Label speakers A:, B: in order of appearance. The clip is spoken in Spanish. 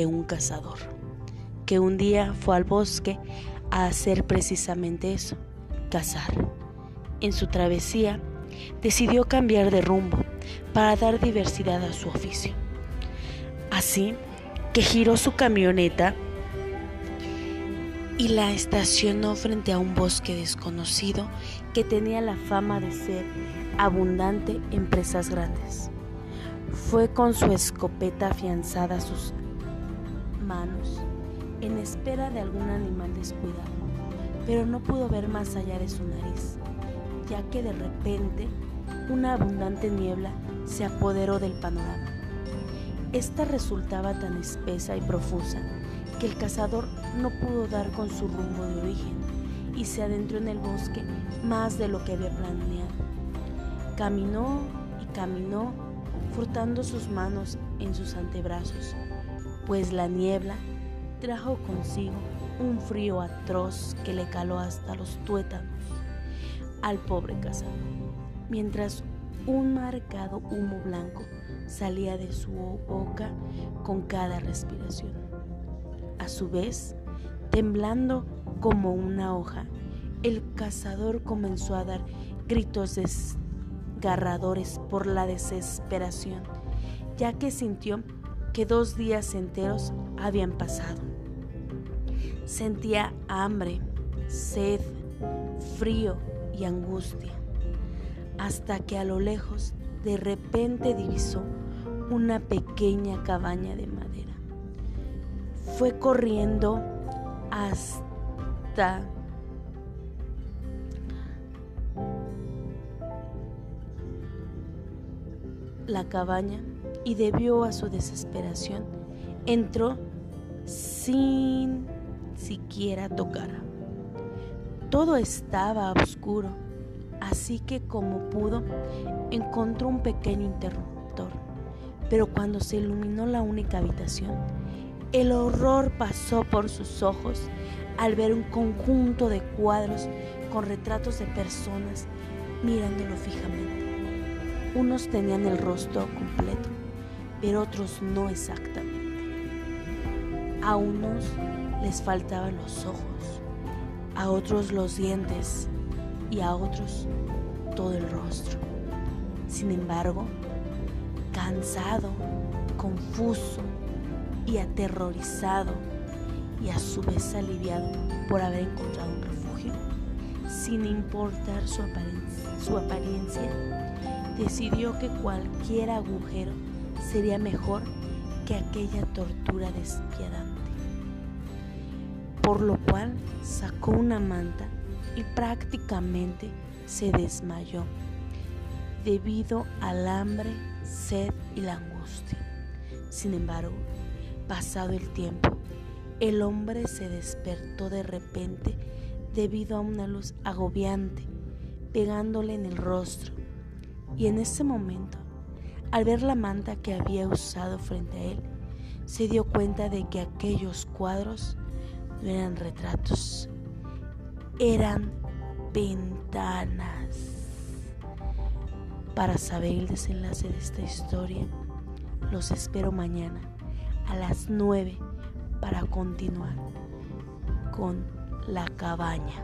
A: de un cazador, que un día fue al bosque a hacer precisamente eso, cazar. En su travesía, decidió cambiar de rumbo para dar diversidad a su oficio. Así que giró su camioneta y la estacionó frente a un bosque desconocido que tenía la fama de ser abundante en presas grandes. Fue con su escopeta afianzada a sus manos en espera de algún animal descuidado, pero no pudo ver más allá de su nariz, ya que de repente una abundante niebla se apoderó del panorama. Esta resultaba tan espesa y profusa que el cazador no pudo dar con su rumbo de origen y se adentró en el bosque más de lo que había planeado. Caminó y caminó, frotando sus manos en sus antebrazos, pues la niebla trajo consigo un frío atroz que le caló hasta los tuétanos al pobre cazador, mientras un marcado humo blanco salía de su boca con cada respiración. A su vez, temblando como una hoja, el cazador comenzó a dar gritos desgarradores por la desesperación, ya que sintió que dos días enteros habían pasado. Sentía hambre, sed, frío y angustia, hasta que a lo lejos de repente divisó una pequeña cabaña de madera. Fue corriendo hasta la cabaña y debió a su desesperación entró sin siquiera tocar. Todo estaba oscuro, así que como pudo encontró un pequeño interruptor. Pero cuando se iluminó la única habitación, el horror pasó por sus ojos al ver un conjunto de cuadros con retratos de personas mirándolo fijamente. Unos tenían el rostro completo, pero otros no exactamente. A unos les faltaban los ojos, a otros los dientes y a otros todo el rostro. Sin embargo, cansado, confuso y aterrorizado y a su vez aliviado por haber encontrado un refugio, sin importar su apariencia, su apariencia decidió que cualquier agujero sería mejor que aquella tortura despiadante. Por lo cual sacó una manta y prácticamente se desmayó debido al hambre, sed y la angustia. Sin embargo, pasado el tiempo, el hombre se despertó de repente debido a una luz agobiante pegándole en el rostro y en ese momento al ver la manta que había usado frente a él, se dio cuenta de que aquellos cuadros no eran retratos, eran ventanas. Para saber el desenlace de esta historia, los espero mañana a las 9 para continuar con la cabaña.